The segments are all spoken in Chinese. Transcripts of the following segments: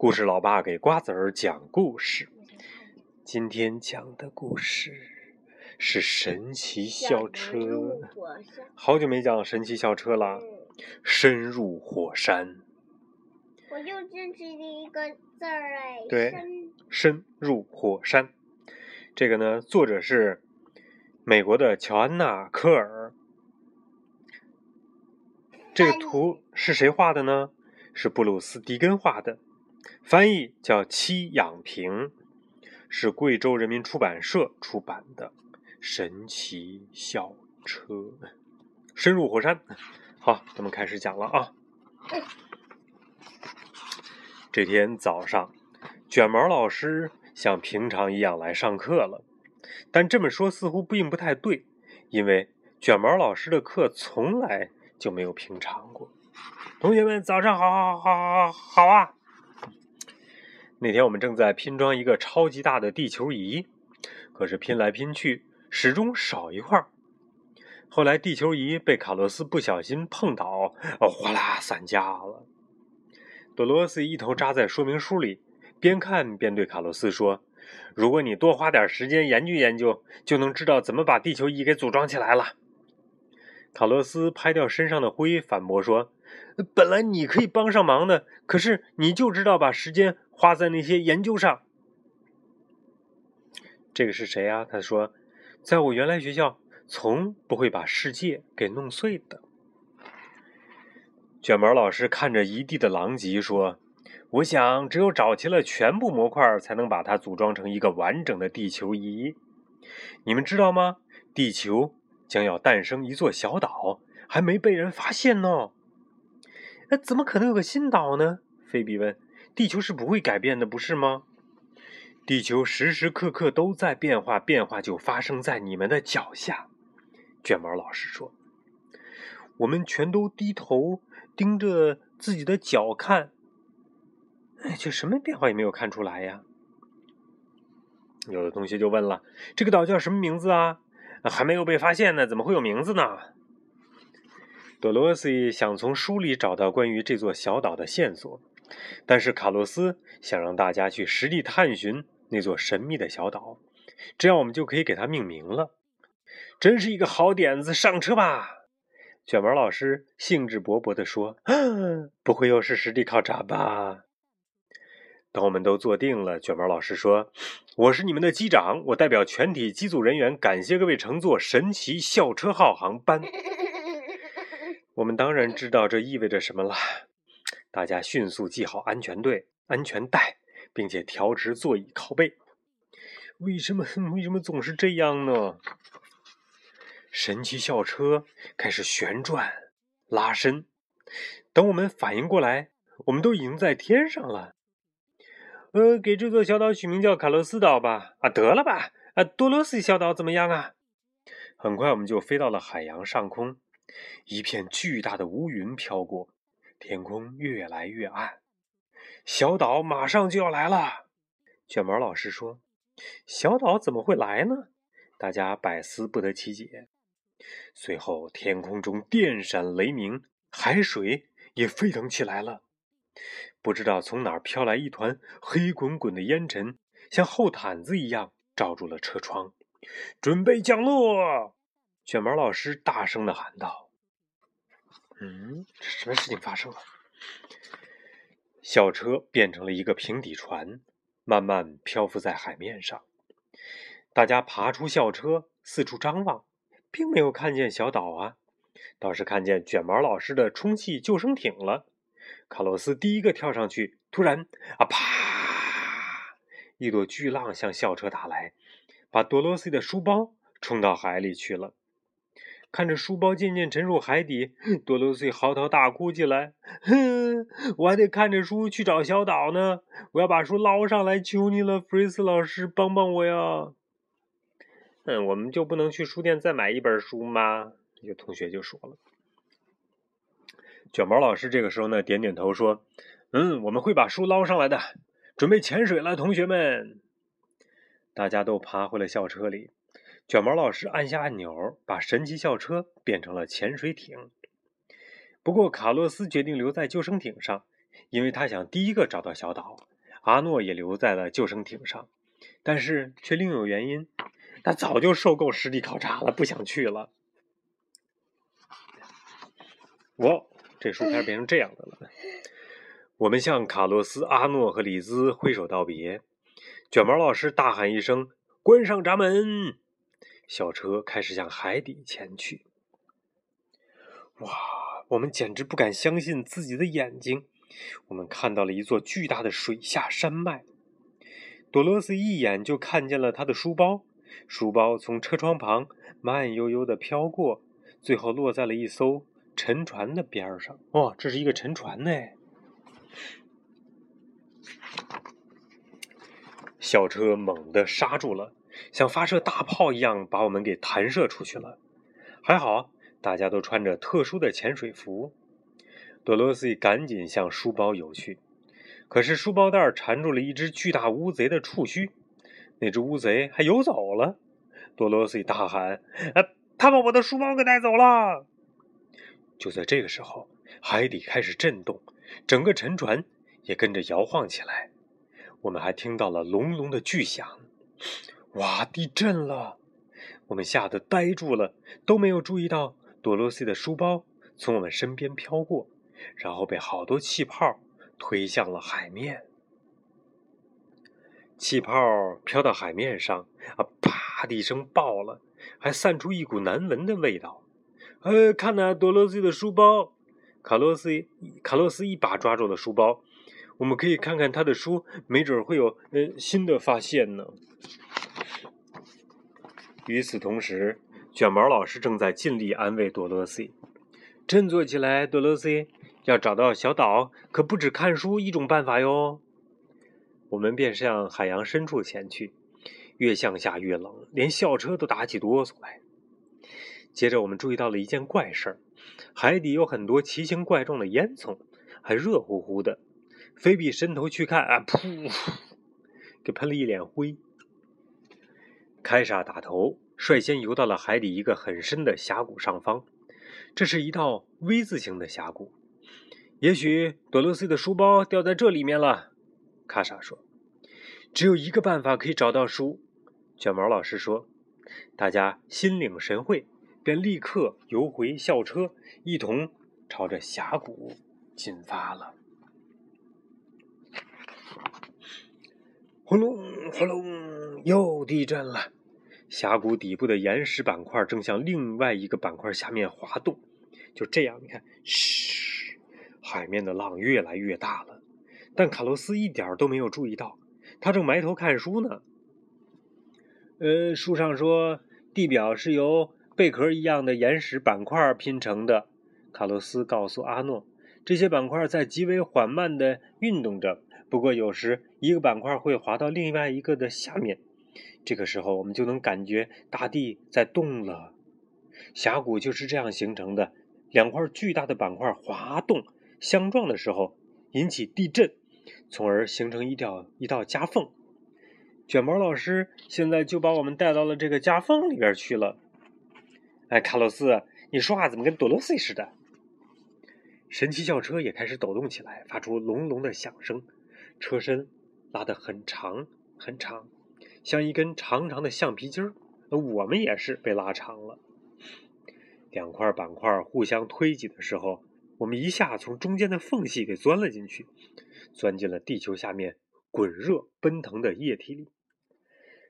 故事老爸给瓜子儿讲故事。今天讲的故事是神奇校车。好久没讲神奇校车了。深入火山。我就认识一个字儿哎。对，深入火山。这个呢，作者是美国的乔安娜·科尔。这个图是谁画的呢？是布鲁斯·迪根画的。翻译叫戚养平，是贵州人民出版社出版的《神奇校车》。深入火山，好，咱们开始讲了啊。这天早上，卷毛老师像平常一样来上课了，但这么说似乎并不太对，因为卷毛老师的课从来就没有平常过。同学们，早上好，好，好，好，好，好啊！那天我们正在拼装一个超级大的地球仪，可是拼来拼去始终少一块。后来地球仪被卡洛斯不小心碰倒，哗啦散架了。多罗斯一头扎在说明书里，边看边对卡洛斯说：“如果你多花点时间研究研究，就能知道怎么把地球仪给组装起来了。”卡洛斯拍掉身上的灰，反驳说：“本来你可以帮上忙的，可是你就知道把时间。”花在那些研究上。这个是谁啊？他说，在我原来学校，从不会把世界给弄碎的。卷毛老师看着一地的狼藉说：“我想，只有找齐了全部模块，才能把它组装成一个完整的地球仪。你们知道吗？地球将要诞生一座小岛，还没被人发现呢。那怎么可能有个新岛呢？”菲比问。地球是不会改变的，不是吗？地球时时刻刻都在变化，变化就发生在你们的脚下。卷毛老师说：“我们全都低头盯着自己的脚看，哎，却什么变化也没有看出来呀。”有的同学就问了：“这个岛叫什么名字啊？还没有被发现呢，怎么会有名字呢？”多罗西想从书里找到关于这座小岛的线索。但是卡洛斯想让大家去实地探寻那座神秘的小岛，这样我们就可以给它命名了。真是一个好点子，上车吧！卷毛老师兴致勃勃地说：“ 不会又是实地考察吧？”等我们都坐定了，卷毛老师说：“我是你们的机长，我代表全体机组人员感谢各位乘坐神奇校车号航班。” 我们当然知道这意味着什么了。大家迅速系好安全队、安全带，并且调直座椅靠背。为什么？为什么总是这样呢？神奇校车开始旋转、拉伸。等我们反应过来，我们都已经在天上了。呃，给这座小岛取名叫卡洛斯岛吧。啊，得了吧。啊，多罗斯小岛怎么样啊？很快，我们就飞到了海洋上空。一片巨大的乌云飘过。天空越来越暗，小岛马上就要来了。卷毛老师说：“小岛怎么会来呢？”大家百思不得其解。随后，天空中电闪雷鸣，海水也沸腾起来了。不知道从哪儿飘来一团黑滚滚的烟尘，像厚毯子一样罩住了车窗。准备降落！卷毛老师大声的喊道。嗯，什么事情发生了？校车变成了一个平底船，慢慢漂浮在海面上。大家爬出校车，四处张望，并没有看见小岛啊，倒是看见卷毛老师的充气救生艇了。卡洛斯第一个跳上去，突然啊，啪！一朵巨浪向校车打来，把多罗西的书包冲到海里去了。看着书包渐渐沉入海底，多罗西嚎啕大哭起来。哼，我还得看着书去找小岛呢。我要把书捞上来，求你了，弗瑞斯老师，帮帮我呀！嗯，我们就不能去书店再买一本书吗？有同学就说了。卷毛老师这个时候呢，点点头说：“嗯，我们会把书捞上来的。准备潜水了，同学们。”大家都爬回了校车里。卷毛老师按下按钮，把神奇校车变成了潜水艇。不过，卡洛斯决定留在救生艇上，因为他想第一个找到小岛，阿诺也留在了救生艇上，但是却另有原因。他早就受够实地考察了，不想去了。哇，这书开始变成这样的了。我们向卡洛斯、阿诺和李兹挥手道别。卷毛老师大喊一声：“关上闸门！”小车开始向海底前去。哇，我们简直不敢相信自己的眼睛。我们看到了一座巨大的水下山脉。多罗斯一眼就看见了他的书包，书包从车窗旁慢悠悠的飘过，最后落在了一艘沉船的边上。哇，这是一个沉船呢！小车猛地刹住了，像发射大炮一样把我们给弹射出去了。还好，大家都穿着特殊的潜水服。多罗西赶紧向书包游去，可是书包带缠住了一只巨大乌贼的触须，那只乌贼还游走了。多罗西大喊：“啊，他把我的书包给带走了！”就在这个时候，海底开始震动，整个沉船也跟着摇晃起来。我们还听到了隆隆的巨响，哇！地震了！我们吓得呆住了，都没有注意到多洛西的书包从我们身边飘过。然后被好多气泡推向了海面，气泡飘到海面上，啊，啪的一声爆了，还散出一股难闻的味道。呃，看呐，多罗西的书包，卡洛斯，卡洛斯一把抓住了书包，我们可以看看他的书，没准会有呃新的发现呢。与此同时，卷毛老师正在尽力安慰多罗西，振作起来，多罗西。要找到小岛，可不止看书一种办法哟。我们便向海洋深处前去，越向下越冷，连校车都打起哆嗦来。接着，我们注意到了一件怪事儿：海底有很多奇形怪状的烟囱，还热乎乎的。菲比伸头去看，啊，噗，给喷了一脸灰。凯莎打头，率先游到了海底一个很深的峡谷上方。这是一道 V 字形的峡谷。也许多罗西的书包掉在这里面了，卡莎说：“只有一个办法可以找到书。”卷毛老师说：“大家心领神会，便立刻游回校车，一同朝着峡谷进发了。”轰隆轰隆，又地震了！峡谷底部的岩石板块正向另外一个板块下面滑动。就这样，你看，嘘。海面的浪越来越大了，但卡洛斯一点都没有注意到，他正埋头看书呢。呃，书上说地表是由贝壳一样的岩石板块拼成的。卡洛斯告诉阿诺，这些板块在极为缓慢地运动着，不过有时一个板块会滑到另外一个的下面，这个时候我们就能感觉大地在动了。峡谷就是这样形成的，两块巨大的板块滑动。相撞的时候引起地震，从而形成一条一道夹缝。卷毛老师现在就把我们带到了这个夹缝里边去了。哎，卡洛斯，你说话怎么跟多罗西似的？神奇校车也开始抖动起来，发出隆隆的响声，车身拉得很长很长，像一根长长的橡皮筋儿。我们也是被拉长了。两块板块互相推挤的时候。我们一下从中间的缝隙给钻了进去，钻进了地球下面滚热奔腾的液体里。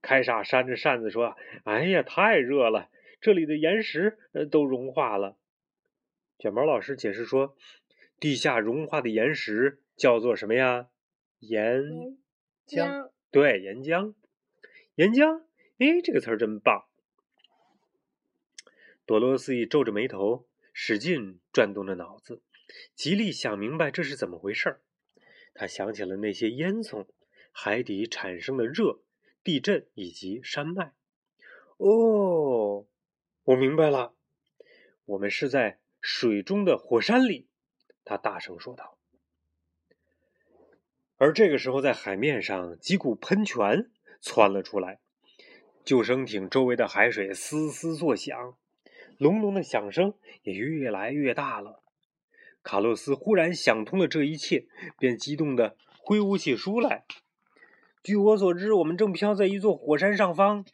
凯撒扇着扇子说：“哎呀，太热了，这里的岩石呃都融化了。”卷毛老师解释说：“地下融化的岩石叫做什么呀？岩浆。对，岩浆。岩浆。哎，这个词儿真棒。”多罗西皱着眉头。使劲转动着脑子，极力想明白这是怎么回事儿。他想起了那些烟囱、海底产生的热、地震以及山脉。哦，我明白了，我们是在水中的火山里。他大声说道。而这个时候，在海面上，几股喷泉窜了出来，救生艇周围的海水嘶嘶作响。隆隆的响声也越来越大了。卡洛斯忽然想通了这一切，便激动地挥舞起书来。据我所知，我们正飘在一座火山上方，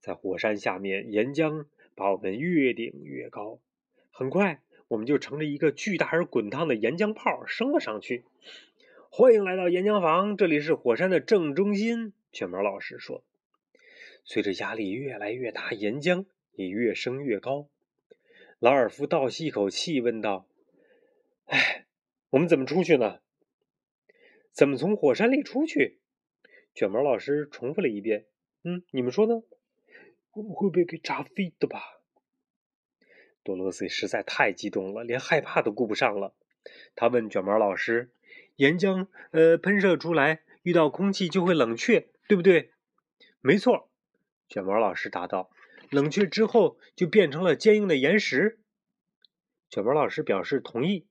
在火山下面，岩浆把我们越顶越高。很快，我们就乘着一个巨大而滚烫的岩浆泡升了上去。欢迎来到岩浆房，这里是火山的正中心。卷毛老师说：“随着压力越来越大，岩浆也越升越高。”劳尔夫倒吸一口气，问道：“哎，我们怎么出去呢？怎么从火山里出去？”卷毛老师重复了一遍：“嗯，你们说呢？我们会被给炸飞的吧？”多罗西实在太激动了，连害怕都顾不上了。他问卷毛老师：“岩浆呃喷射出来，遇到空气就会冷却。”对不对？没错，卷毛老师答道：“冷却之后就变成了坚硬的岩石。”卷毛老师表示同意。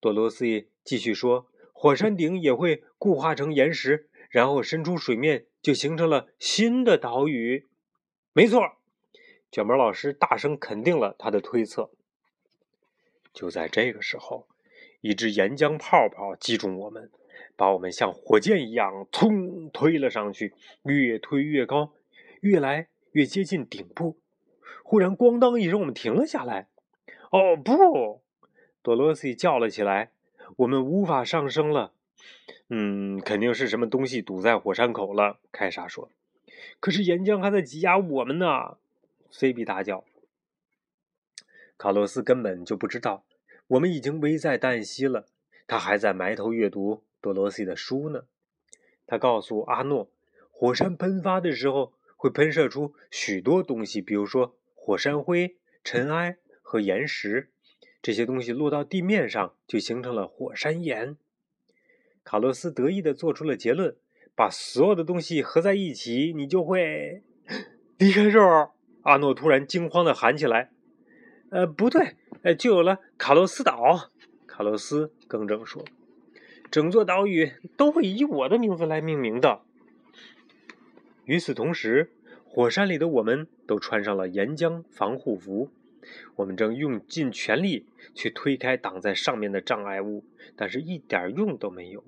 多罗西继续说：“火山顶也会固化成岩石，然后伸出水面，就形成了新的岛屿。”没错，卷毛老师大声肯定了他的推测。就在这个时候，一只岩浆泡泡击中我们。把我们像火箭一样，冲推了上去，越推越高，越来越接近顶部。忽然，咣当一声，我们停了下来。哦不！多罗西叫了起来：“我们无法上升了。”嗯，肯定是什么东西堵在火山口了。凯莎说：“可是岩浆还在挤压我们呢。”菲比大叫。卡洛斯根本就不知道，我们已经危在旦夕了。他还在埋头阅读。多罗西的书呢？他告诉阿诺，火山喷发的时候会喷射出许多东西，比如说火山灰、尘埃和岩石。这些东西落到地面上，就形成了火山岩。卡洛斯得意地做出了结论：把所有的东西合在一起，你就会 离开这儿。阿诺突然惊慌地喊起来：“呃，不对，哎，就有了卡洛斯岛。”卡洛斯更正说。整座岛屿都会以我的名字来命名的。与此同时，火山里的我们都穿上了岩浆防护服，我们正用尽全力去推开挡在上面的障碍物，但是一点用都没有。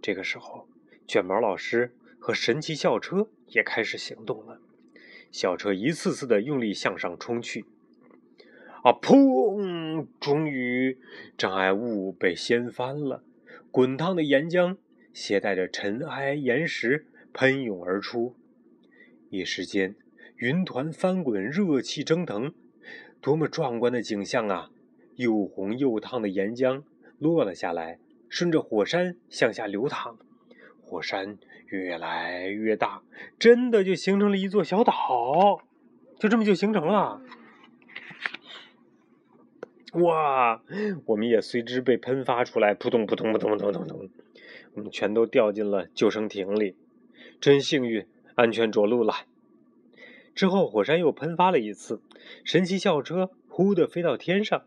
这个时候，卷毛老师和神奇校车也开始行动了。校车一次次的用力向上冲去，啊砰！终于，障碍物被掀翻了。滚烫的岩浆携带着尘埃、岩石喷涌而出，一时间云团翻滚，热气蒸腾，多么壮观的景象啊！又红又烫的岩浆落了下来，顺着火山向下流淌，火山越来越大，真的就形成了一座小岛，就这么就形成了。哇！我们也随之被喷发出来，扑通扑通扑通扑通扑通，我们全都掉进了救生艇里，真幸运，安全着陆了。之后，火山又喷发了一次，神奇校车呼的飞到天上，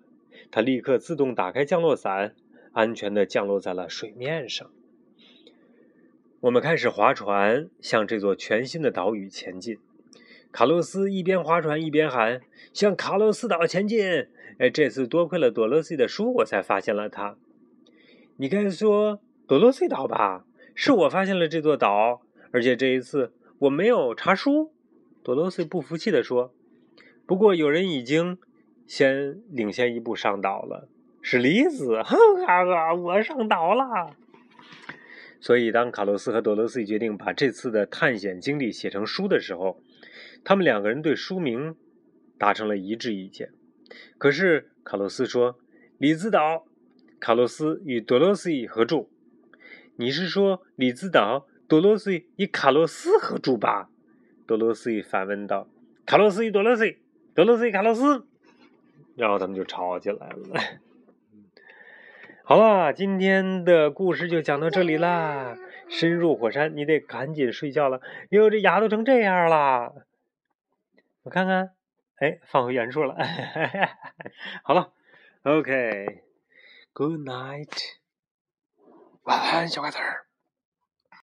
它立刻自动打开降落伞，安全的降落在了水面上。我们开始划船，向这座全新的岛屿前进。卡洛斯一边划船一边喊：“向卡洛斯岛前进！”哎，这次多亏了朵洛西的书，我才发现了它。你该说朵洛西岛吧？是我发现了这座岛，而且这一次我没有查书。朵洛西不服气地说：“不过有人已经先领先一步上岛了，是李子。哈哈，我上岛了。”所以，当卡洛斯和朵洛西决定把这次的探险经历写成书的时候，他们两个人对书名达成了一致意见。可是卡洛斯说：“李子岛，卡洛斯与多罗西合著。你是说李子岛，多罗西与卡洛斯合著吧？”多罗西反问道：“卡洛斯与多罗西，多罗西卡洛斯。”然后他们就吵起来了。好了，今天的故事就讲到这里啦。深入火山，你得赶紧睡觉了。哟，这牙都成这样了，我看看。哎，放回原处了。好了，OK，Good night，晚安，小瓜子儿。